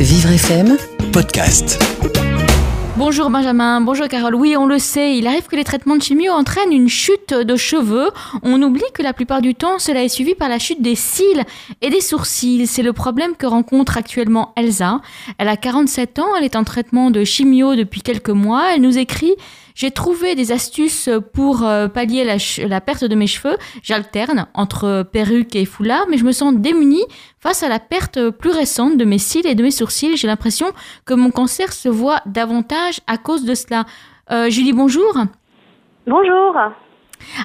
Vivre FM Podcast. Bonjour Benjamin, bonjour Carole. Oui, on le sait, il arrive que les traitements de chimio entraînent une chute de cheveux. On oublie que la plupart du temps, cela est suivi par la chute des cils et des sourcils. C'est le problème que rencontre actuellement Elsa. Elle a 47 ans, elle est en traitement de chimio depuis quelques mois. Elle nous écrit j'ai trouvé des astuces pour euh, pallier la, perte de mes cheveux. J'alterne entre perruque et foulard, mais je me sens démunie face à la perte plus récente de mes cils et de mes sourcils. J'ai l'impression que mon cancer se voit davantage à cause de cela. Euh, Julie, bonjour. Bonjour.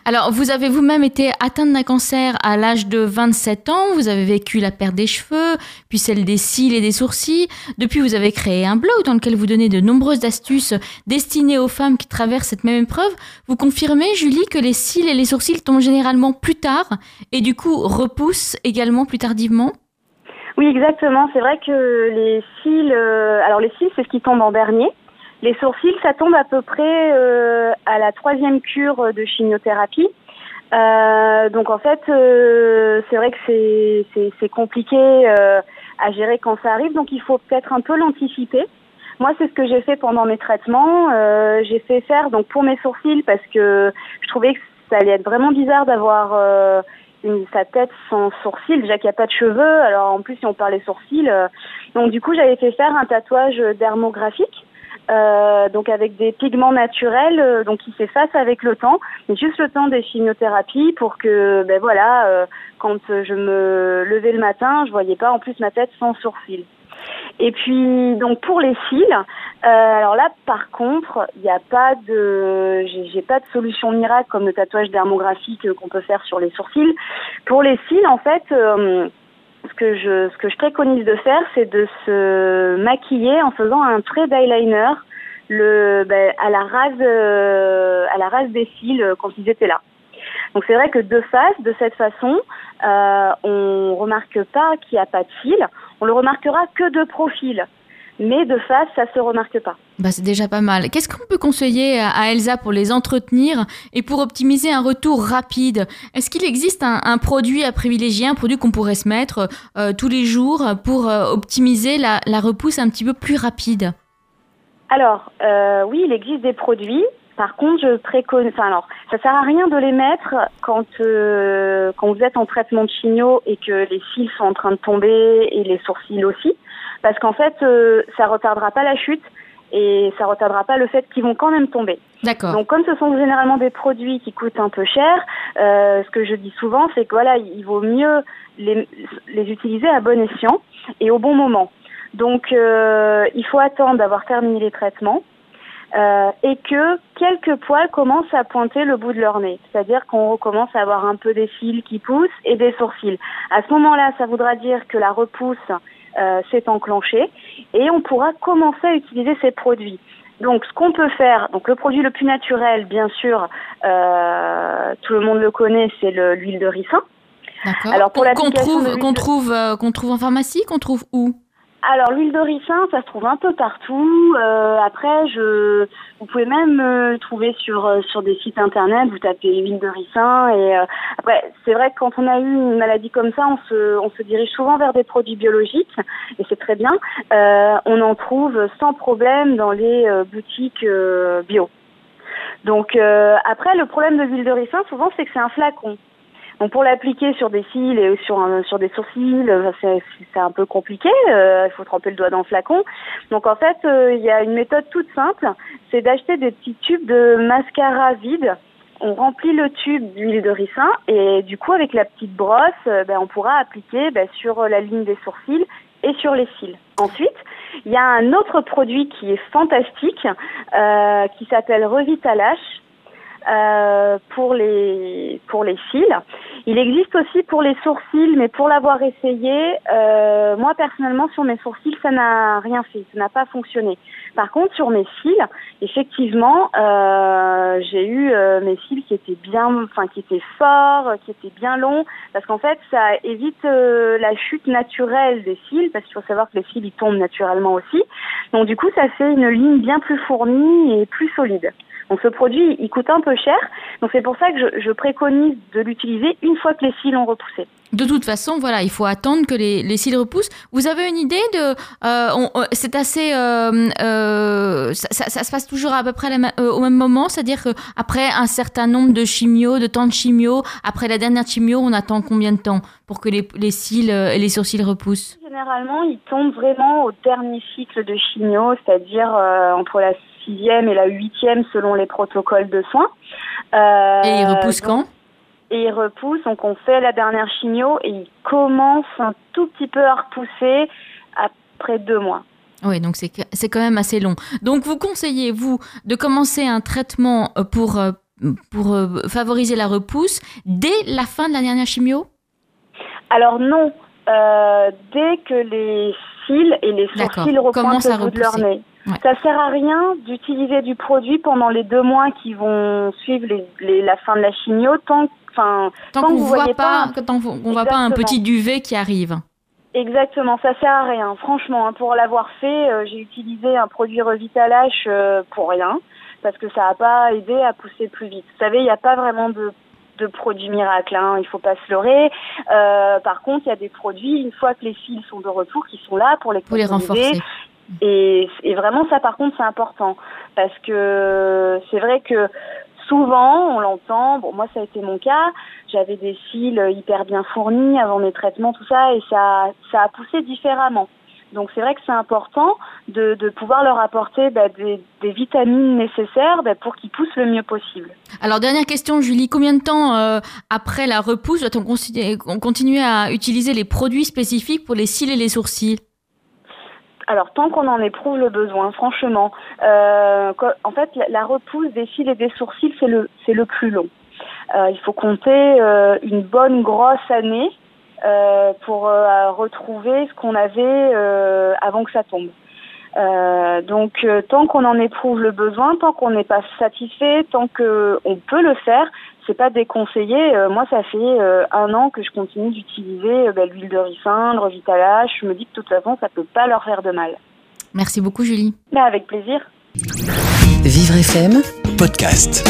Alors, vous avez vous-même été atteinte d'un cancer à l'âge de 27 ans, vous avez vécu la perte des cheveux, puis celle des cils et des sourcils. Depuis, vous avez créé un blog dans lequel vous donnez de nombreuses astuces destinées aux femmes qui traversent cette même épreuve. Vous confirmez, Julie, que les cils et les sourcils tombent généralement plus tard et du coup repoussent également plus tardivement? Oui, exactement. C'est vrai que les cils, euh, alors les cils, c'est ce qui tombe en dernier. Les sourcils, ça tombe à peu près euh, à la troisième cure de chimiothérapie. Euh, donc en fait, euh, c'est vrai que c'est compliqué à gérer quand ça arrive, donc il faut peut-être un peu l'anticiper. Moi, c'est ce que j'ai fait pendant mes traitements. j'ai fait faire donc pour mes sourcils parce que je trouvais que ça allait être vraiment bizarre d'avoir une, sa tête sans sourcils, déjà qu'il n'y a pas de cheveux. Alors en plus, si on parlait sourcils, donc du coup, j'avais fait faire un tatouage dermographique. Euh, donc avec des pigments naturels, euh, donc qui s'effacent avec le temps, mais juste le temps des chimiothérapies pour que, ben voilà, euh, quand je me levais le matin, je voyais pas en plus ma tête sans sourcils. Et puis donc pour les cils, alors là par contre, il n'y a pas de, j'ai pas de solution miracle comme le tatouage dermographique qu'on peut faire sur les sourcils. Pour les cils, en fait ce que je ce que je préconise de faire, c'est de se maquiller en faisant un trait d'eyeliner le ben, à la rase euh, à la rase des cils euh, quand ils étaient là. Donc c'est vrai que de face, de cette façon, euh, on remarque pas qu'il n'y a pas de cils. On le remarquera que de profil mais de face, ça se remarque pas. Bah, c'est déjà pas mal. Qu'est-ce qu'on peut conseiller à Elsa pour les entretenir et pour optimiser un retour rapide? Est-ce qu'il existe un, produit à privilégier, un produit qu'on pourrait se mettre euh, tous les jours pour euh, optimiser la, repousse un petit peu plus rapide? Alors, euh, oui, il existe des produits. Par contre, je préconise. Enfin, alors, ça sert à rien de les mettre quand quand vous êtes en traitement de chigno et que les cils sont en train de tomber et les sourcils aussi parce qu'en fait, euh, ça retardera pas la chute et ça retardera pas le fait qu'ils vont quand même tomber. D'accord. Donc comme ce sont généralement des produits qui coûtent un peu cher, euh, ce que je dis souvent, c'est que voilà, il vaut mieux les, les utiliser à bon escient et au bon moment. Donc euh, il faut attendre d'avoir terminé les traitements. Euh, et que quelques poils commencent à pointer le bout de leur nez. C'est-à-dire qu'on recommence à avoir un peu des cils qui poussent et des sourcils. À ce moment-là, ça voudra dire que la repousse euh, s'est enclenché et on pourra commencer à utiliser ces produits. Donc, ce qu'on peut faire, donc le produit le plus naturel, bien sûr, euh, tout le monde le connaît, c'est l'huile de ricin. D'accord. Alors pour qu'on trouve, qu'on trouve, euh, qu'on trouve en pharmacie, qu'on trouve où? Alors l'huile de ricin, ça se trouve un peu partout. Euh, après, je, vous pouvez même euh, trouver sur euh, sur des sites internet. Vous tapez huile de ricin et après, c'est vrai que quand on a eu une maladie comme ça, on se on se dirige souvent vers des produits biologiques et c'est très bien. on en trouve sans problème dans les boutiques bio. Donc après, le problème de l'huile de ricin, souvent, c'est que c'est un flacon. Donc pour l'appliquer sur des cils et sur sur des sourcils, euh, c'est un peu compliqué. Euh, il faut tremper le doigt dans le flacon. Donc en fait, euh, il y a une méthode toute simple, c'est d'acheter des petits tubes de mascara vide. On remplit le tube d'huile de ricin et du coup avec la petite brosse, ben, on pourra appliquer ben, sur la ligne des sourcils et sur les cils. Ensuite, il y a un autre produit qui est fantastique, qui s'appelle Revitalash. Euh, pour les pour les cils. Il existe aussi pour les sourcils, mais pour l'avoir essayé, euh, moi personnellement sur mes sourcils, ça n'a rien fait, ça n'a pas fonctionné. Par contre, sur mes cils, effectivement, euh, j'ai eu euh, mes cils qui étaient bien, enfin qui étaient forts, qui étaient bien longs, parce qu'en fait, ça évite euh, la chute naturelle des cils, parce qu'il faut savoir que les cils ils tombent naturellement aussi. Donc du coup, ça fait une ligne bien plus fournie et plus solide. Donc ce produit, il coûte un peu cher. Donc c'est pour ça que je, préconise de l'utiliser une fois que les cils ont repoussé. De toute façon, voilà, il faut attendre que les, les cils repoussent. Vous avez une idée de... c'est assez... Ça, ça, se passe toujours à peu près au même moment, c'est-à-dire qu'après un certain nombre de chimio, de temps de chimio, après la dernière chimio, on attend combien de temps pour que les, les cils et les sourcils repoussent? Généralement, ils tombent vraiment au dernier cycle de chimio, c'est-à-dire entre la sixième et la huitième selon les protocoles de soins. Euh, et il repousse quand? Et il repousse, donc on fait la dernière chimio et il commence un tout petit peu à repousser après deux mois. Oui, donc c'est quand même assez long. Donc vous conseillez, vous, de commencer un traitement euh, pour, euh, pour favoriser la repousse dès la fin de la dernière chimio? Alors non, dès que les cils et les sourcils repointent au bout de leur nez. Ça sert à rien d'utiliser du produit pendant les deux mois qui vont suivre les, la fin de la chimio tant, enfin, tant, qu'on ne voit pas, tant qu'on voit pas un petit duvet qui arrive. Exactement, ça sert à rien. Franchement, hein, pour l'avoir fait, euh, j'ai utilisé un produit Revitalash euh, pour rien parce que ça n'a pas aidé à pousser plus vite. Vous savez, il n'y a pas vraiment de de produits miracles, hein, il faut pas se leurrer. Euh, par contre, il y a des produits, une fois que les fils sont de retour, qui sont là pour les, pour les renforcer. Et, vraiment, ça, par contre, c'est important. Parce que c'est vrai que souvent, on l'entend, bon, moi, ça a été mon cas, j'avais des cils hyper bien fournis avant mes traitements, tout ça, et ça, ça a poussé différemment. Donc c'est vrai que c'est important de, pouvoir leur apporter bah, des, des, vitamines nécessaires bah, pour qu'ils poussent le mieux possible. Alors dernière question Julie, combien de temps euh, après la repousse doit-on continuer à utiliser les produits spécifiques pour les cils et les sourcils? Alors tant qu'on en éprouve le besoin, franchement, euh, en fait la, repousse des cils et des sourcils c'est le le plus long. Euh, il faut compter euh, une bonne grosse année euh, pour retrouver ce qu'on avait avant que ça tombe. donc tant qu'on en éprouve le besoin, tant qu'on n'est pas satisfait, tant qu'on peut le faire, c'est pas déconseillé. Euh, moi, ça fait euh, un an que je continue d'utiliser euh, bah, l'huile de ricin, le Revitalash. Je me dis que de toute façon, ça peut pas leur faire de mal. Merci beaucoup, Julie. Mais avec plaisir. Vivre FM, podcast.